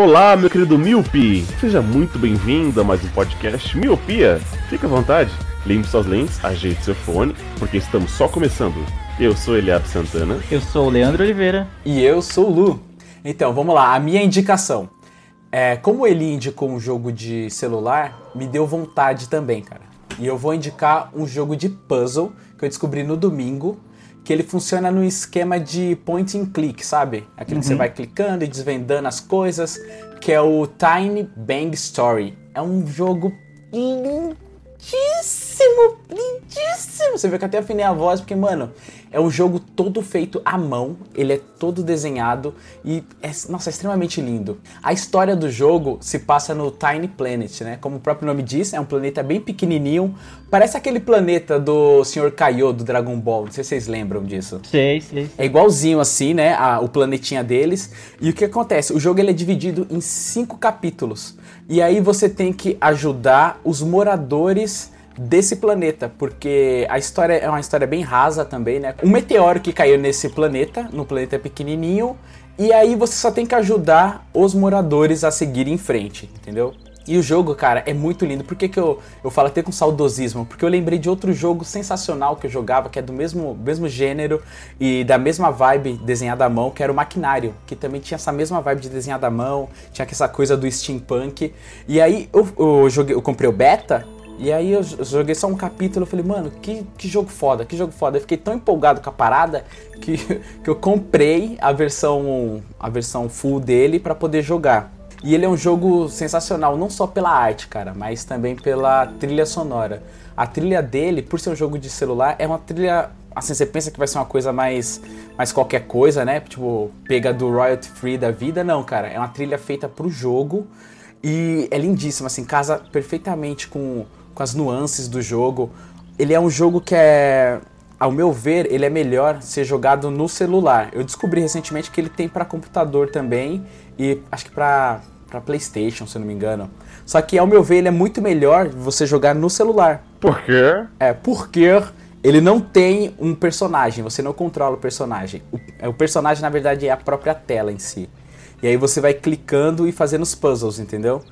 Olá, meu querido Miopi. Seja muito bem-vindo a mais um podcast Miopia. Fique à vontade. Limpe suas lentes, ajeite seu fone, porque estamos só começando. Eu sou Eliab Santana. Eu sou o Leandro Oliveira. E eu sou o Lu. Então, vamos lá, a minha indicação. É, como ele indicou um jogo de celular, me deu vontade também, cara. E eu vou indicar um jogo de puzzle que eu descobri no domingo, que ele funciona no esquema de point and click, sabe? Aquele que você vai clicando e desvendando as coisas, que é o Tiny Bang Story. É um jogo lindíssimo, lindíssimo. Você vê que até afinei a voz, porque, mano, é um jogo todo feito à mão, ele é todo desenhado e, é, nossa, é extremamente lindo. A história do jogo se passa no Tiny Planet, né? Como o próprio nome diz, é um planeta bem pequenininho, parece aquele planeta do Sr. Kaiô do Dragon Ball, não sei se vocês lembram disso. Sei, sei. É igualzinho assim, né? a- o planetinha deles. E o que acontece? O jogo ele é dividido em cinco capítulos. E aí você tem que ajudar os moradores desse planeta, porque a história é uma história bem rasa também, né? Um meteoro que caiu nesse planeta, no planeta pequenininho, e aí você só tem que ajudar os moradores a seguir em frente, entendeu? E o jogo, cara, é muito lindo. Por que, que eu, eu falo até com saudosismo? Porque eu lembrei de outro jogo sensacional que eu jogava, que é do mesmo, mesmo gênero e da mesma vibe desenhada à mão, que era o Maquinário, que também tinha essa mesma vibe de desenhada à mão, tinha essa coisa do steampunk. E aí eu, eu, joguei, eu comprei o beta, e aí eu joguei só um capítulo, eu falei, mano, que, que jogo foda, que jogo foda. Eu fiquei tão empolgado com a parada que, que eu comprei a versão, a versão full dele pra poder jogar. E ele é um jogo sensacional, não só pela arte, cara, mas também pela trilha sonora. A trilha dele, por ser um jogo de celular, é uma trilha. Assim, você pensa que vai ser uma coisa mais, mais qualquer coisa, né? Tipo, pega do royalty free da vida. Não, cara, é uma trilha feita pro jogo e é lindíssima, assim, casa perfeitamente com, com as nuances do jogo. Ele é um jogo que é, ao meu ver, ele é melhor ser jogado no celular. Eu descobri recentemente que ele tem para computador também e acho que para para PlayStation, se eu não me engano. Só que ao meu ver, ele é muito melhor você jogar no celular. Por quê? É, porque ele não tem um personagem, você não controla o personagem. O, é, o personagem, na verdade, é a própria tela em si. E aí você vai clicando e fazendo os puzzles, entendeu?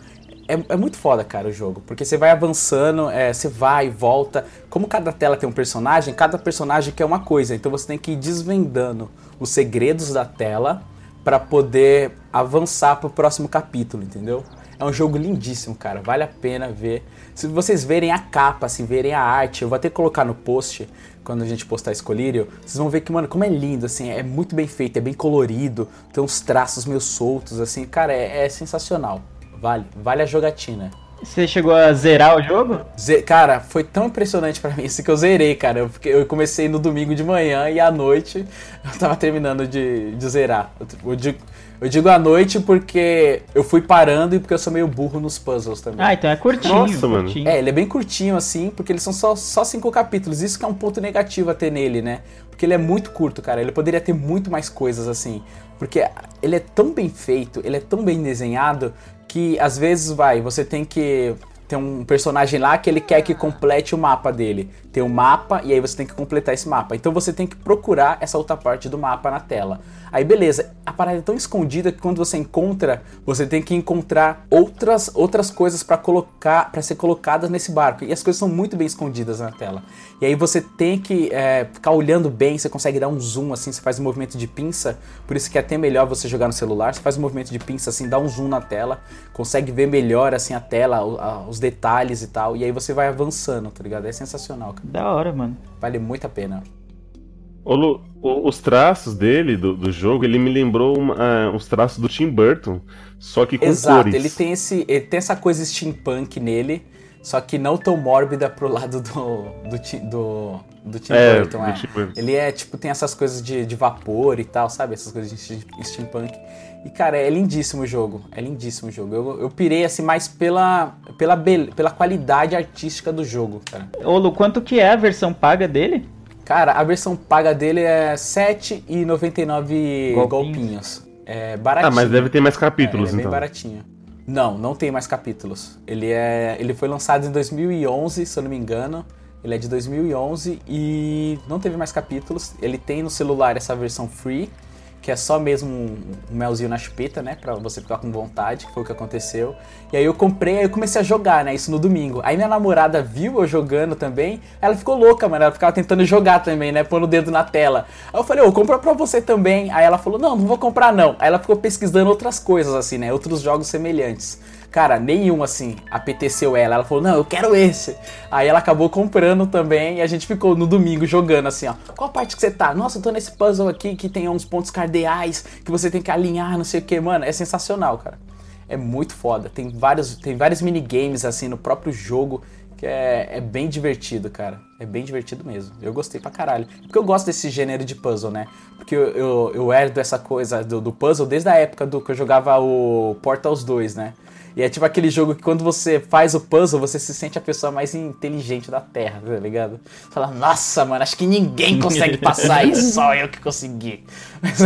É, é muito foda, cara, o jogo. Porque você vai avançando, é, você vai e volta. Como cada tela tem um personagem, cada personagem quer uma coisa. Então você tem que ir desvendando os segredos da tela para poder avançar pro próximo capítulo, entendeu? É um jogo lindíssimo, cara. Vale a pena ver. Se vocês verem a capa, assim, verem a arte, eu vou até colocar no post quando a gente postar esse colírio. Vocês vão ver que, mano, como é lindo, assim, é muito bem feito, é bem colorido, tem uns traços meio soltos, assim, cara, é, é sensacional. Vale, vale a jogatina. Você chegou a zerar o jogo? Ze- cara, foi tão impressionante pra mim isso que eu zerei, cara. Eu, fiquei- eu comecei no domingo de manhã e à noite eu tava terminando de, de zerar. Eu, digo, eu digo à noite porque eu fui parando e porque eu sou meio burro nos puzzles também. Ah, então é curtinho. Nossa, mano. curtinho. É, ele é bem curtinho assim, porque eles são só, só cinco capítulos. Isso que é um ponto negativo a ter nele, né? Porque ele é muito curto, cara. Ele poderia ter muito mais coisas assim. Porque ele é tão bem feito, ele é tão bem desenhado, que às vezes vai, você tem que. Tem um personagem lá que ele quer que complete o mapa dele. Tem um mapa e aí você tem que completar esse mapa. Então você tem que procurar essa outra parte do mapa na tela. Aí beleza, a parada é tão escondida que quando você encontra, você tem que encontrar outras, outras coisas para colocar, para ser colocadas nesse barco. E as coisas são muito bem escondidas na tela. E aí você tem que é, ficar olhando bem, você consegue dar um zoom assim, você faz um movimento de pinça. Por isso que é até melhor você jogar no celular. Você faz um movimento de pinça assim, dá um zoom na tela, consegue ver melhor assim a tela, o- a- os detalhes e tal. E aí você vai avançando, tá ligado? É sensacional, cara. Da hora, mano. Vale muito a pena. Ô, Lu, os traços dele, do, do jogo, ele me lembrou uma- ah, os traços do Tim Burton, só que com Exato, cores. ele tem esse, ele tem essa coisa steampunk nele, só que não tão mórbida pro lado do do, do, do Tim É, Burton. é. Tim Burton. Ele é tipo tem essas coisas de, de vapor e tal, sabe? Essas coisas de ste- steampunk. E, cara, é lindíssimo o jogo. É lindíssimo o jogo. Eu, eu pirei, assim, mais pela, pela, pela qualidade artística do jogo, cara. Ô, Lu, quanto que é a versão paga dele? Cara, a versão paga dele é R$ 7,99 Golpinhos. golpinhos. É baratinho. Ah, mas deve ter mais É, capítulos, ele é bem então. baratinho. Não, não tem mais capítulos. Ele é, ele foi lançado em 2011, se eu não me engano. Ele é de 2011 e não teve mais capítulos. Ele tem no celular essa versão free, que é só mesmo um melzinho na chupeta, né, Pra você ficar com vontade, que foi o que aconteceu. E aí eu comprei, aí eu comecei a jogar, né, isso no domingo. Aí minha namorada viu eu jogando também, ela ficou louca, mano, ela ficava tentando jogar também, né, pondo o dedo na tela. Aí eu falei, ô, compra pra você também. Aí ela falou, não, não vou comprar não. Aí ela ficou pesquisando outras coisas, assim, né, outros jogos semelhantes. Cara, nenhum assim apeteceu ela. Ela falou, não, eu quero esse. Aí ela acabou comprando também e a gente ficou no domingo jogando assim, ó. Qual parte que você tá? Nossa, eu tô nesse puzzle aqui que tem uns pontos cardeais que você tem que alinhar, não sei o que, mano. É sensacional, cara. É muito foda. Tem vários, tem vários minigames assim no próprio jogo que é, é bem divertido, cara. É bem divertido mesmo. Eu gostei pra caralho. Porque eu gosto desse gênero de puzzle, né? Porque eu, eu, eu herdo essa coisa do, do puzzle desde a época do que eu jogava o Portals 2, né? E é tipo aquele jogo que quando você faz o puzzle, você se sente a pessoa mais inteligente da Terra, tá ligado? Você Fala, nossa, mano, acho que ninguém consegue passar isso, só eu que consegui. Mas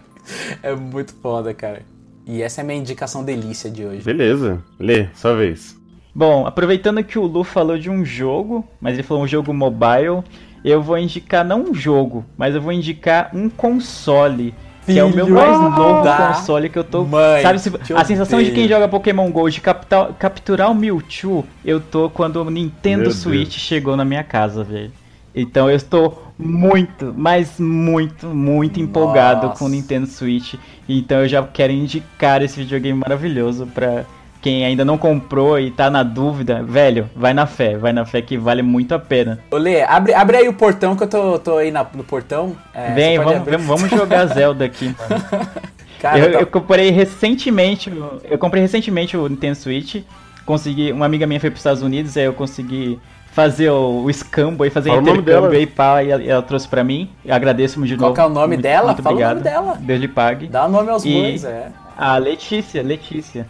é muito foda, cara. E essa é a minha indicação delícia de hoje. Beleza. Lê, sua vez. Bom, aproveitando que o Lu falou de um jogo, mas ele falou um jogo mobile, eu vou indicar não um jogo, mas eu vou indicar um console. Que é o meu mais novo da console que eu tô. mãe, sabe, se- a sensação de quem joga Pokémon GO de captar- capturar o Mewtwo, eu tô quando o Nintendo Meu Switch Deus. chegou na minha casa, velho. Então eu estou muito, mas muito, muito empolgado Nossa. com o Nintendo Switch. Então eu já quero indicar esse videogame maravilhoso pra quem ainda não comprou e tá na dúvida. Velho, vai na fé, vai na fé que vale muito a pena. Ô, Lê, abre, abre aí o portão que eu tô, tô aí na- no portão. É, Vem, vamos, vamos vamos jogar Zelda aqui. Cara, eu, tá- eu comprei recentemente, o- eu comprei recentemente o Nintendo Switch. Consegui, uma amiga minha foi para os Estados Unidos, aí eu consegui fazer o, o escambo aí, fazer Fala o intercâmbio aí, pá, e ela, ela trouxe pra mim. Eu agradeço de Qual novo. que é o nome Muito- dela? Muito Fala o obrigado. nome dela. Deus lhe pague. Dá nome aos E- bois, é. A Letícia, Letícia.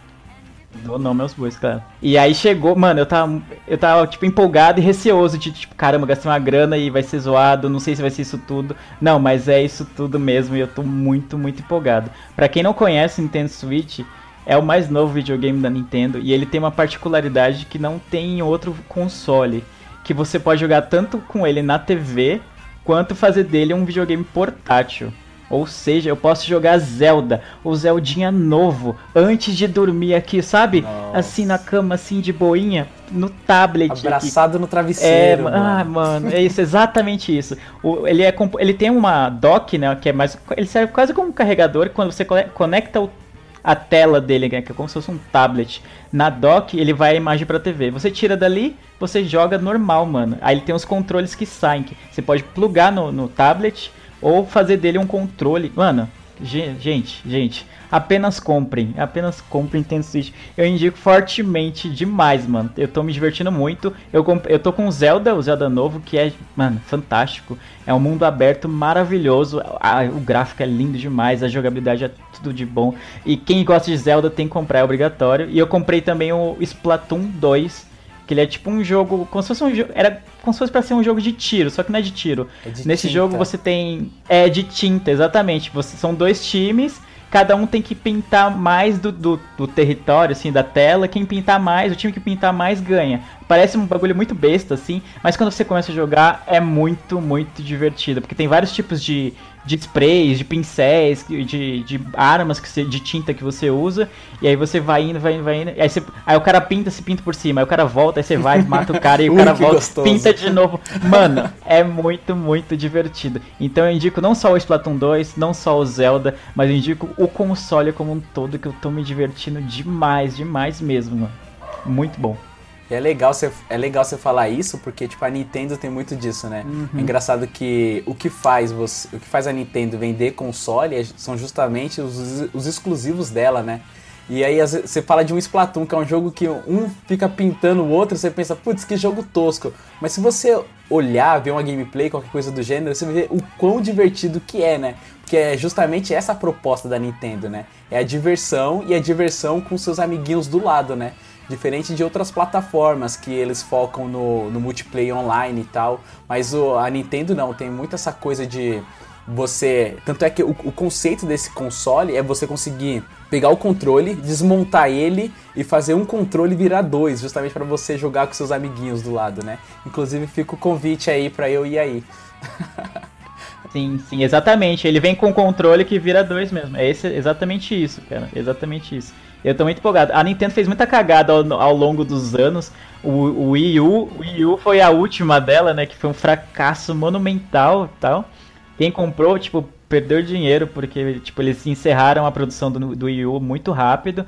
Dou nome aos bois, cara. E aí chegou, mano, eu tava, eu tava, tipo, empolgado e receoso de, tipo, caramba, gastei uma grana e vai ser zoado, não sei se vai ser isso tudo. Não, mas é isso tudo mesmo e eu tô muito, muito empolgado. Pra quem não conhece Nintendo Switch, é o mais novo videogame da Nintendo e ele tem uma particularidade que não tem em outro console. Que você pode jogar tanto com ele na TV, quanto fazer dele um videogame portátil. Ou seja, eu posso jogar Zelda, o Zeldinha novo, antes de dormir aqui, sabe? Nossa. Assim na cama, assim de boinha, no tablet. aqui. Abraçado no É, travesseiro. ma- mano. ah, mano, é isso, exatamente isso. O- ele, é, ele tem uma dock, né, que é mais... Ele serve quase como um carregador, quando você co- conecta o- a tela dele, né, que é como se fosse um tablet, na dock, ele vai a imagem pra TV. Você tira dali, você joga normal, mano. Aí ele tem os controles que saem, que você pode plugar no, no tablet ou fazer dele um controle. Mano, ge- gente, gente, apenas comprem, apenas comprem Nintendo Switch. Eu indico fortemente demais, mano. Eu tô me divertindo muito. Eu, eu tô com Zelda, o Zelda novo, que é, mano, fantástico. É um mundo aberto maravilhoso. O gráfico é lindo demais, a jogabilidade é tudo de bom. E quem gosta de Zelda tem que comprar, é obrigatório. E eu comprei também o Splatoon 2. Que ele é tipo um jogo. Como se fosse um jogo. Era como se fosse pra ser um jogo de tiro, só que não é de tiro. É de Nesse tinta. jogo você tem. É de tinta, exatamente. Você, são dois times. Cada um tem que pintar mais do, do, do território, assim, da tela. Quem pintar mais, o time que pintar mais ganha. Parece um bagulho muito besta, assim. Mas quando você começa a jogar, é muito, muito divertido. Porque tem vários tipos de, de sprays, de pincéis, de, de armas que você, de tinta que você usa. E aí você vai indo, vai indo, vai indo. Aí, você, aí o cara pinta, se pinta por cima. Aí o cara volta, aí você vai, mata o cara e o Ui, cara volta, gostoso. pinta de novo. Mano, é muito, muito divertido. Então eu indico não só o Splatoon 2, não só o Zelda, mas eu indico o console como um todo, que eu tô me divertindo demais, demais mesmo, mano. Muito bom. E é legal, você, é legal você falar isso, porque tipo, a Nintendo tem muito disso, né? É engraçado que o que faz você, o que faz a Nintendo vender console é- são justamente os, os exclusivos dela, né? E aí você fala de um Splatoon, que é um jogo que um fica pintando o outro, você pensa, putz, que jogo tosco. Mas se você olhar, ver uma gameplay, qualquer coisa do gênero, você vê o quão divertido que é, né? Porque é justamente essa a proposta da Nintendo, né? É a diversão e a diversão com seus amiguinhos do lado, né? Diferente de outras plataformas que eles focam no, no multiplayer online e tal. Mas o, a Nintendo não, tem muito essa coisa de você. Tanto é que o, o conceito desse console é você conseguir pegar o controle, desmontar ele e fazer um controle virar dois, justamente para você jogar com seus amiguinhos do lado, né? Inclusive fica o convite aí para eu ir aí. Sim, sim, exatamente. Ele vem com controle que vira dois mesmo. É esse, exatamente isso, cara. Exatamente isso. Eu tô muito empolgado. A Nintendo fez muita cagada ao, ao longo dos anos. O, o Wii U, o Wii U foi a última dela, né? Que foi um fracasso monumental tal. Quem comprou, tipo, perdeu dinheiro porque, tipo, eles encerraram a produção do, do Wii U muito rápido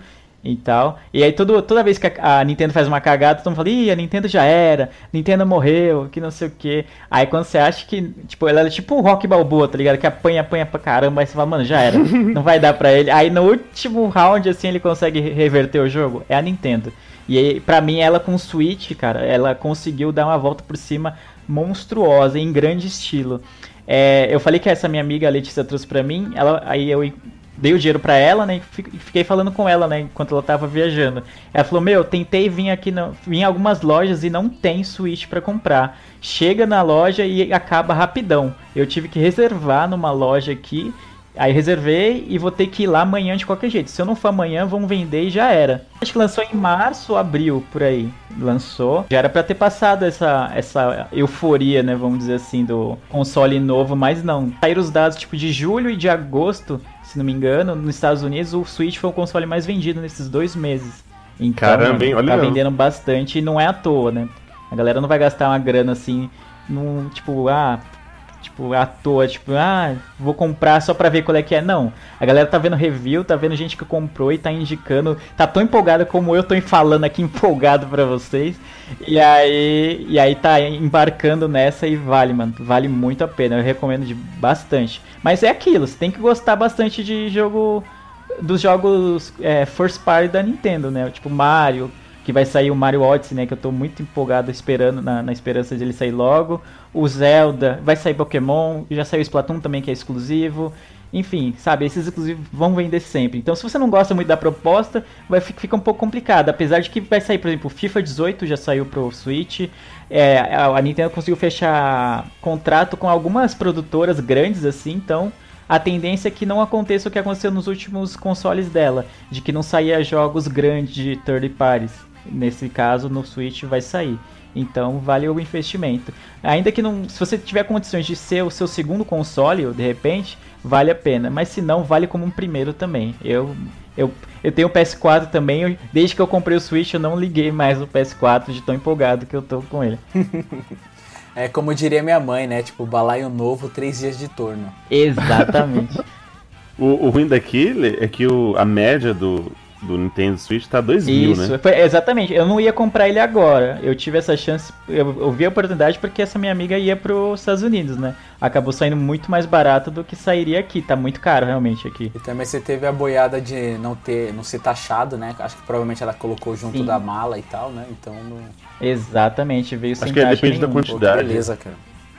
e tal. E aí todo, toda vez que a, a Nintendo faz uma cagada, todo mundo fala, ih, a Nintendo já era, Nintendo morreu, que não sei o que. Aí quando você acha que, tipo, ela é tipo o Rock Balboa, tá ligado? Que apanha, apanha pra caramba, aí você fala, mano, já era, não vai dar pra ele. Aí no último round, assim, ele consegue reverter o jogo. É a Nintendo. E aí, pra mim, ela com o Switch, cara, ela conseguiu dar uma volta por cima monstruosa, em grande estilo. É, eu falei que essa minha amiga Letícia trouxe pra mim, ela, aí eu dei o dinheiro pra ela, né? E fiquei falando com ela, né? Enquanto ela tava viajando. Ela falou: Meu, tentei vir aqui, vim em algumas lojas e não tem Switch para comprar. Chega na loja e acaba rapidão. Eu tive que reservar numa loja aqui. Aí reservei e vou ter que ir lá amanhã de qualquer jeito. Se eu não for amanhã, vão vender e já era. Acho que lançou em março, abril, por aí. Lançou. Já era para ter passado essa, essa euforia, né? Vamos dizer assim, do console novo, mas não. Saíram os dados tipo de julho e de agosto se não me engano, nos Estados Unidos o Switch foi o console mais vendido nesses dois meses. Então, Caramba, hein? Olha tá vendendo bastante e não é à toa, né? A galera não vai gastar uma grana assim, num, tipo, ah, tipo, à toa, tipo, ah, vou comprar só pra ver qual é que é. Não. A galera tá vendo review, tá vendo gente que comprou e tá indicando, tá tão empolgada como eu tô falando aqui empolgado pra vocês. E aí, e aí tá embarcando nessa e vale, mano. Vale muito a pena. Eu recomendo de bastante. Mas é aquilo, você tem que gostar bastante de jogo dos jogos é, first party da Nintendo, né? Tipo Mario, que vai sair o Mario Odyssey, né? Que eu tô muito empolgado esperando, na, na esperança de ele sair logo. O Zelda, vai sair Pokémon, já saiu Splatoon também, que é exclusivo. Enfim, sabe, esses exclusivos vão vender sempre. Então, se você não gosta muito da proposta, vai fi- fica um pouco complicado. Apesar de que vai sair, por exemplo, FIFA 18 já saiu pro Switch. É, a Nintendo conseguiu fechar contrato com algumas produtoras grandes assim, então a tendência é que não aconteça o que aconteceu nos últimos consoles dela, de que não saía jogos grandes de third parties. Nesse caso, no Switch vai sair. Então vale o investimento. Ainda que não, se você tiver condições de ser o seu segundo console, de repente, vale a pena. Mas se não, vale como um primeiro também. Eu eu, eu tenho o PS4 também, eu- desde que eu comprei o Switch eu não liguei mais o PS4 de tão empolgado que eu tô com ele. É como diria minha mãe, né? Tipo, balaio novo, três dias de torno. Exatamente. O, o ruim daquele é que o, a média do, do Nintendo Switch tá 2 mil, Isso, né? foi- exatamente. Eu não ia comprar ele agora. Eu tive essa chance, eu, eu vi a oportunidade porque essa minha amiga ia para os Estados Unidos, né? Acabou saindo muito mais barato do que sairia aqui. Tá muito caro realmente aqui. E também você teve a boiada de não ter, não ser taxado, né? Acho que provavelmente ela colocou junto Sim. da mala e tal, né? Então não. Exatamente, veio sem Acho que taxa depende da nenhuma. Pô, quantidade. beleza, cara.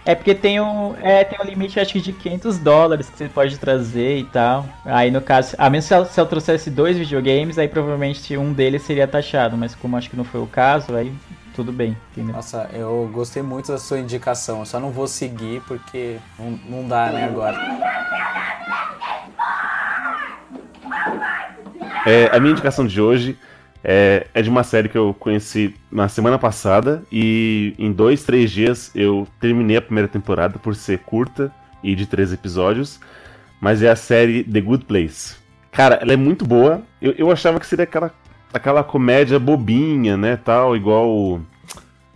É porque tem um, é, tem um limite, acho que de 500 dólares que você pode trazer e tal. Aí no caso, a menos se ela, se ela trouxesse dois videogames, aí provavelmente um deles seria taxado. Mas como acho que não foi o caso, aí tudo bem, entendeu? Nossa, eu gostei muito da sua indicação. Eu só não vou seguir porque não, não dá, né, agora. É, a minha indicação de hoje é, é de uma série que eu conheci na semana passada e em dois, três dias eu terminei a primeira temporada por ser curta e de três episódios, mas é a série The Good Place. Cara, ela é muito boa. Eu, eu achava que seria aquela, aquela comédia bobinha, né, tal, igual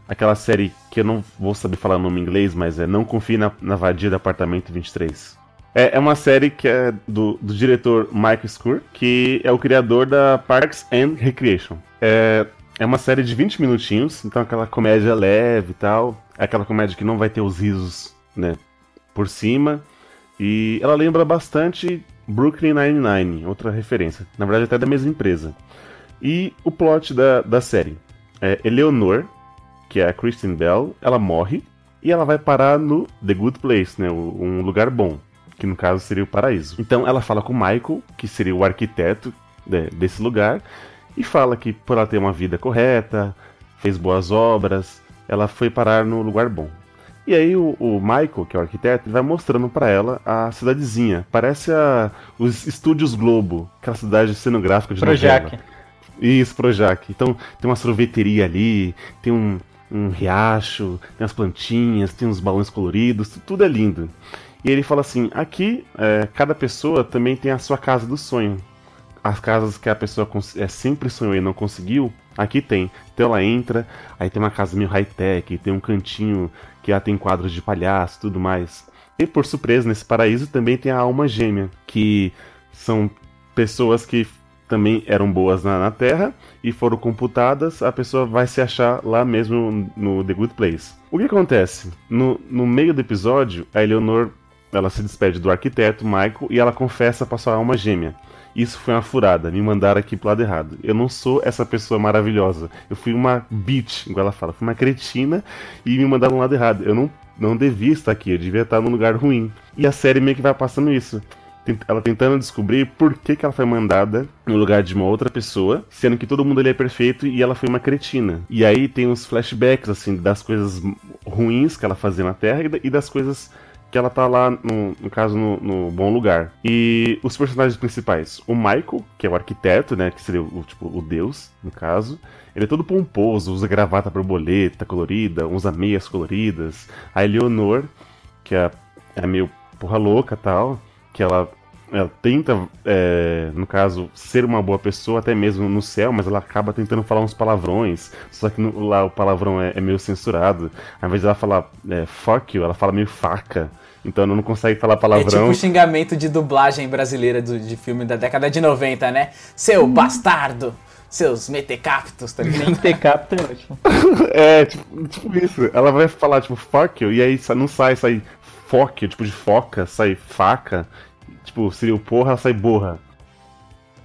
aquela série que eu não vou saber falar o nome em inglês, mas é Não Confie na, na Vadia do Apartamento 23. É, é uma série que é do, do diretor Mike Skur, que é o criador da Parks and Recreation. É, é uma série de 20 minutinhos, então aquela comédia leve e tal. É aquela comédia que não vai ter os risos, né, por cima. E ela lembra bastante Brooklyn Nine-Nine, outra referência. Na verdade, até da mesma empresa. E o plot da, da série é Eleanor, que é a Kristen Bell, ela morre e ela vai parar no The Good Place, né? Um lugar bom, que no caso seria o paraíso. Então ela fala com o Michael, que seria o arquiteto de- desse lugar, e fala que por ela ter uma vida correta, fez boas obras, ela foi parar no lugar bom. E aí o, o Michael, que é o arquiteto, vai mostrando pra ela a cidadezinha. Parece a, os estúdios Globo, aquela cidade cenográfica de Projac. novela. Isso, Projac. Então tem uma sorveteria ali, tem um, um riacho, tem as plantinhas, tem uns balões coloridos, tu- tudo é lindo. E ele fala assim: aqui, é, cada pessoa também tem a sua casa do sonho. As casas que a pessoa é, sempre sonhou e não conseguiu, aqui tem. Então ela entra, aí tem uma casa meio high-tech, tem um cantinho que ela tem quadros de palhaço tudo mais. E por surpresa, nesse paraíso também tem a alma gêmea, que são pessoas que também eram boas na, na Terra e foram computadas, a pessoa vai se achar lá mesmo no The Good Place. O que acontece? No, no meio do episódio, a Eleanor ela se despede do arquiteto Michael e ela confessa para sua alma gêmea. Isso foi uma furada, me mandaram aqui pro lado errado. Eu não sou essa pessoa maravilhosa. Eu fui uma bitch, igual ela fala, fui uma cretina e me mandaram no lado errado. Eu não, não devia estar aqui, eu devia estar num lugar ruim. E a série meio que vai passando isso ela tentando descobrir por que, que ela foi mandada no lugar de uma outra pessoa, sendo que todo mundo ali é perfeito e ela foi uma cretina. E aí tem uns flashbacks, assim, das coisas ruins que ela fazia na Terra e das coisas que ela tá lá, no, no caso, no, no bom lugar. E os personagens principais, o Michael, que é o arquiteto, né, que seria o, tipo, o deus, no caso, ele é todo pomposo, usa gravata borboleta colorida, usa meias coloridas. A Eleonor, que é, é meio porra louca tal, que ela, ela tenta, é, no caso, ser uma boa pessoa, até mesmo no céu, mas ela acaba tentando falar uns palavrões, só que no- lá o palavrão é, é meio censurado. Ao invés de ela falar é, fuck you, ela fala meio faca. Então não consegue falar É palavrão. tipo xingamento de dublagem brasileira do- de filme da década de 90, né? Seu bastardo! Seus metecaptos, tá ligado? Capta é ótimo. É, tipo, tipo isso. Ela vai falar, tipo, fuck you, e aí não sai, sai foque, tipo de foca, sai faca. Tipo, seria o porra, ela sai borra.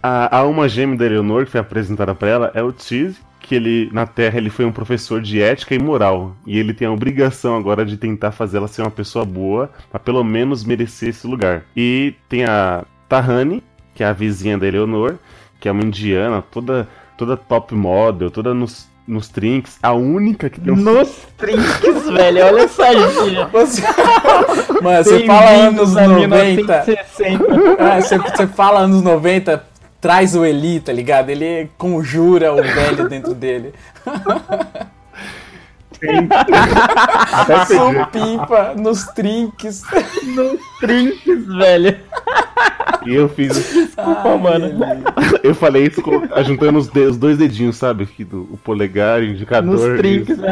A, a alma gêmea da Eleanor, que foi apresentada pra ela, é o Cheese, que ele, na Terra, ele foi um professor de ética e moral. E ele tem a obrigação agora de tentar fazer ela ser uma pessoa boa, pra pelo menos merecer esse lugar. E tem a Tahani, que é a vizinha da Eleanor, que é uma indiana, toda, toda top model, toda nos, nos trinks, a única que tem um Nos trinques, velho. Olha essa gíria. Você... Mano, você fala anos Bem-vindos a 90. 1960. É, você, você fala anos 90, traz o Eli, tá ligado? Ele conjura o velho dentro dele. Supimpa nos trinques. Nos trinques, velho. E eu fiz. Desculpa, mano. Eu falei isso com- juntando os, de- os dois dedinhos, sabe? Aqui do, o polegar o indicador. Nos trinques. isso.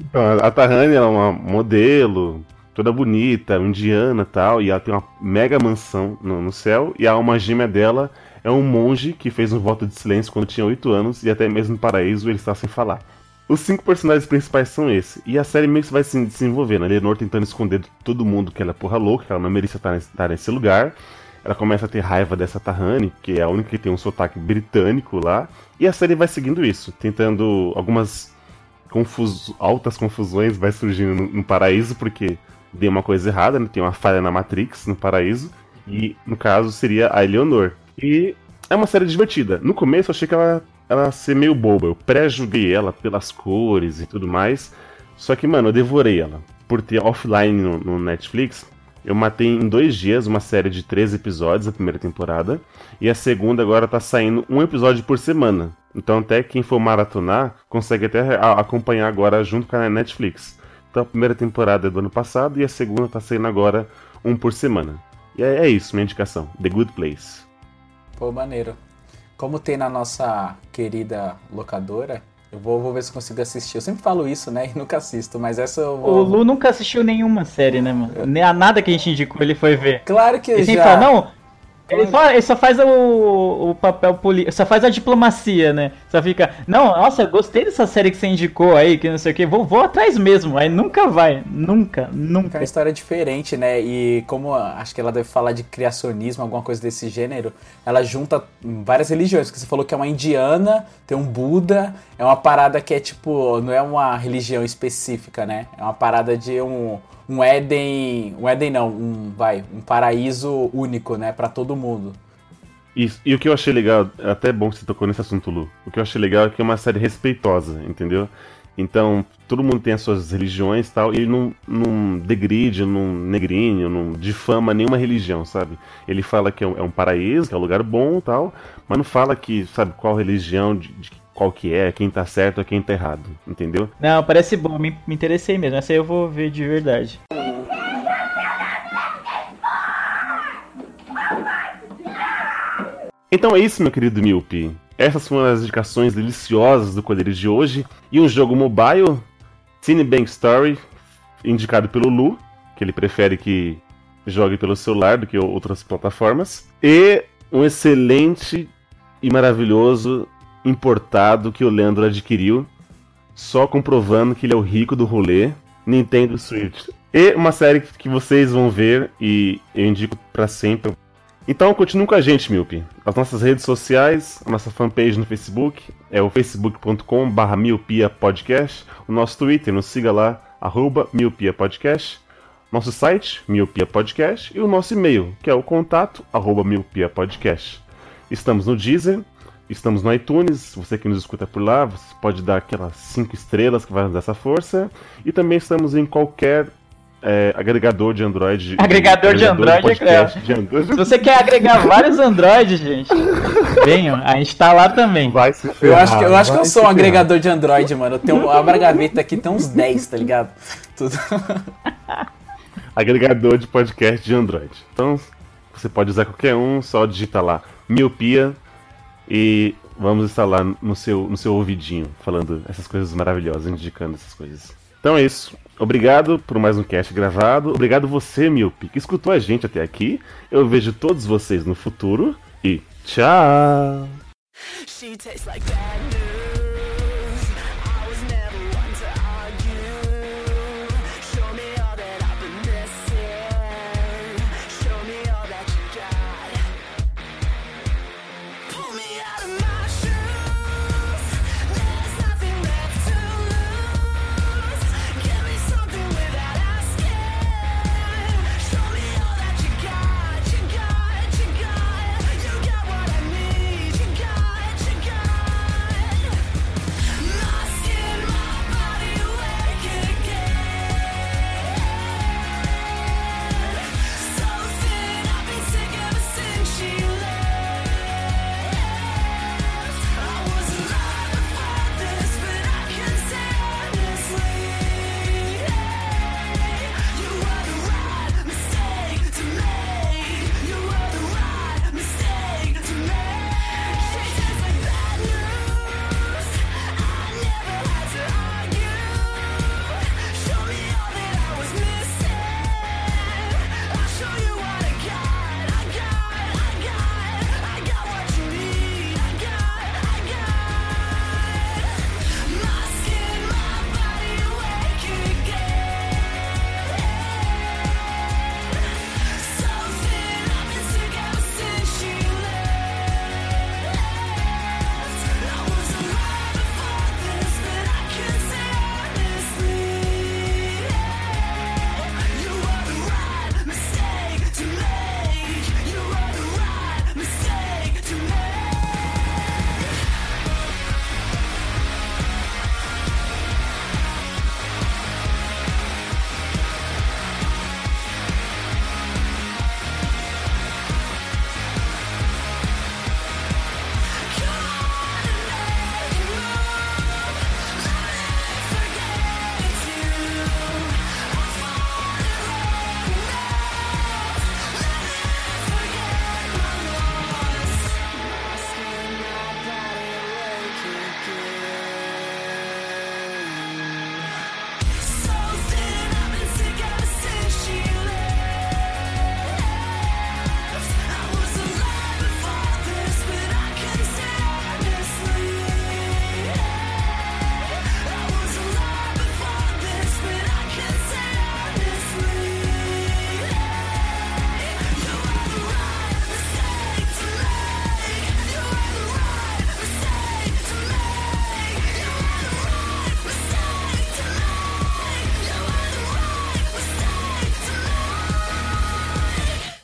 Então, a- a Tahani ela é uma modelo, toda bonita, indiana tal, e ela tem uma mega mansão no, no céu, e a alma gêmea dela é um monge que fez um voto de silêncio quando tinha 8 anos, e até mesmo no paraíso ele está sem falar. Os cinco personagens principais são esses, e a série meio que vai se desenvolvendo. A Leonor tentando esconder de todo mundo que ela é porra louca, que ela não merecia estar nesse, estar nesse lugar. Ela começa a ter raiva dessa Tahani, que é a única que tem um sotaque britânico lá. E a série vai seguindo isso, tentando algumas altas confusões vai surgindo no, no paraíso, porque deu uma coisa errada, né? Tem uma falha na Matrix no paraíso. E no caso seria a Eleonor. E é uma série divertida. No começo eu achei que ela, ela ser meio boba. Eu pré-julguei ela pelas cores e tudo mais. Só que, mano, eu devorei ela. Por ter offline no, no Netflix, eu matei em dois dias uma série de três episódios, a primeira temporada. E a segunda agora tá saindo um episódio por semana. Então até quem for maratonar consegue até acompanhar agora junto com a Netflix. Então a primeira temporada é do ano passado e a segunda tá saindo agora um por semana. E é, é isso, minha indicação. The Good Place. Pô, maneiro. Como tem na nossa querida locadora, eu vou, vou ver se consigo assistir. Eu sempre falo isso, né? E nunca assisto, mas essa eu O vou. Lu nunca assistiu nenhuma série, né, mano? Nem a nada que a gente indicou ele foi ver. Claro que Ele já. fala, não, Ele só, ele só faz o, o papel político, só faz a diplomacia, né? Só fica, não, nossa, gostei dessa série que você indicou aí, que não sei o que, vou, vou atrás mesmo. Aí nunca vai, nunca, É nunca. uma história diferente, né? E como acho que ela deve falar de criacionismo, alguma coisa desse gênero, ela junta várias religiões. Que você falou que é uma indiana, tem um Buda, é uma parada que é tipo, não é uma religião específica, né? É uma parada de um, um Éden. Um Éden não, um, vai, um paraíso único, né? Pra todo mundo. Isso. E o que eu achei legal, é até bom que você tocou nesse assunto, Lu. O que eu achei legal é que é uma série respeitosa, entendeu? Então, todo mundo tem as suas religiões tal, e ele não, não degride, não negrine, não difama nenhuma religião, sabe? Ele fala que é um, é um paraíso, que é um lugar bom tal, mas não fala que, sabe, qual religião, de, de qual que é, quem tá certo e quem tá errado, entendeu? Não, parece bom, me, me interessei mesmo. Essa aí eu vou ver de verdade. Então é isso, meu querido Miope. Essas foram as indicações deliciosas do Colírio de hoje. E um jogo mobile, Cinebank Story, indicado pelo Lu, que ele prefere que jogue pelo celular do que outras plataformas. E um excelente e maravilhoso importado que o Leandro adquiriu, só comprovando que ele é o rico do rolê, Nintendo Switch. E uma série que vocês vão ver e eu indico pra sempre. Então continue com a gente, Miope. As nossas redes sociais, a nossa fanpage no Facebook é o facebook.com.br miopiapodcast. O nosso Twitter, nos siga lá, arroba miopiapodcast. Nosso site, Miopia Podcast. E o nosso e-mail, que é o contato, arroba miopiapodcast. Estamos no Deezer, estamos no iTunes. Você que nos escuta por lá, você pode dar aquelas 5 estrelas que vai nos dar essa força. E também estamos em qualquer é, agregador de Android. Agregador de Android, podcast é. de Android. Se você quer agregar vários Androids, gente, venham, a gente tá lá também. Vai se Eu ferrar, acho que eu, acho que eu sou um ferrar. agregador de Android, mano. Eu tenho a gaveta aqui, tem uns 10, tá ligado? Tudo. agregador de podcast de Android. Então, você pode usar qualquer um, só digita lá miopia e vamos instalar no seu, no seu ouvidinho, falando essas coisas maravilhosas, indicando essas coisas. Então é isso. Obrigado por mais um cast gravado. Obrigado você, Miopi, que escutou a gente até aqui. Eu vejo todos vocês no futuro e tchau!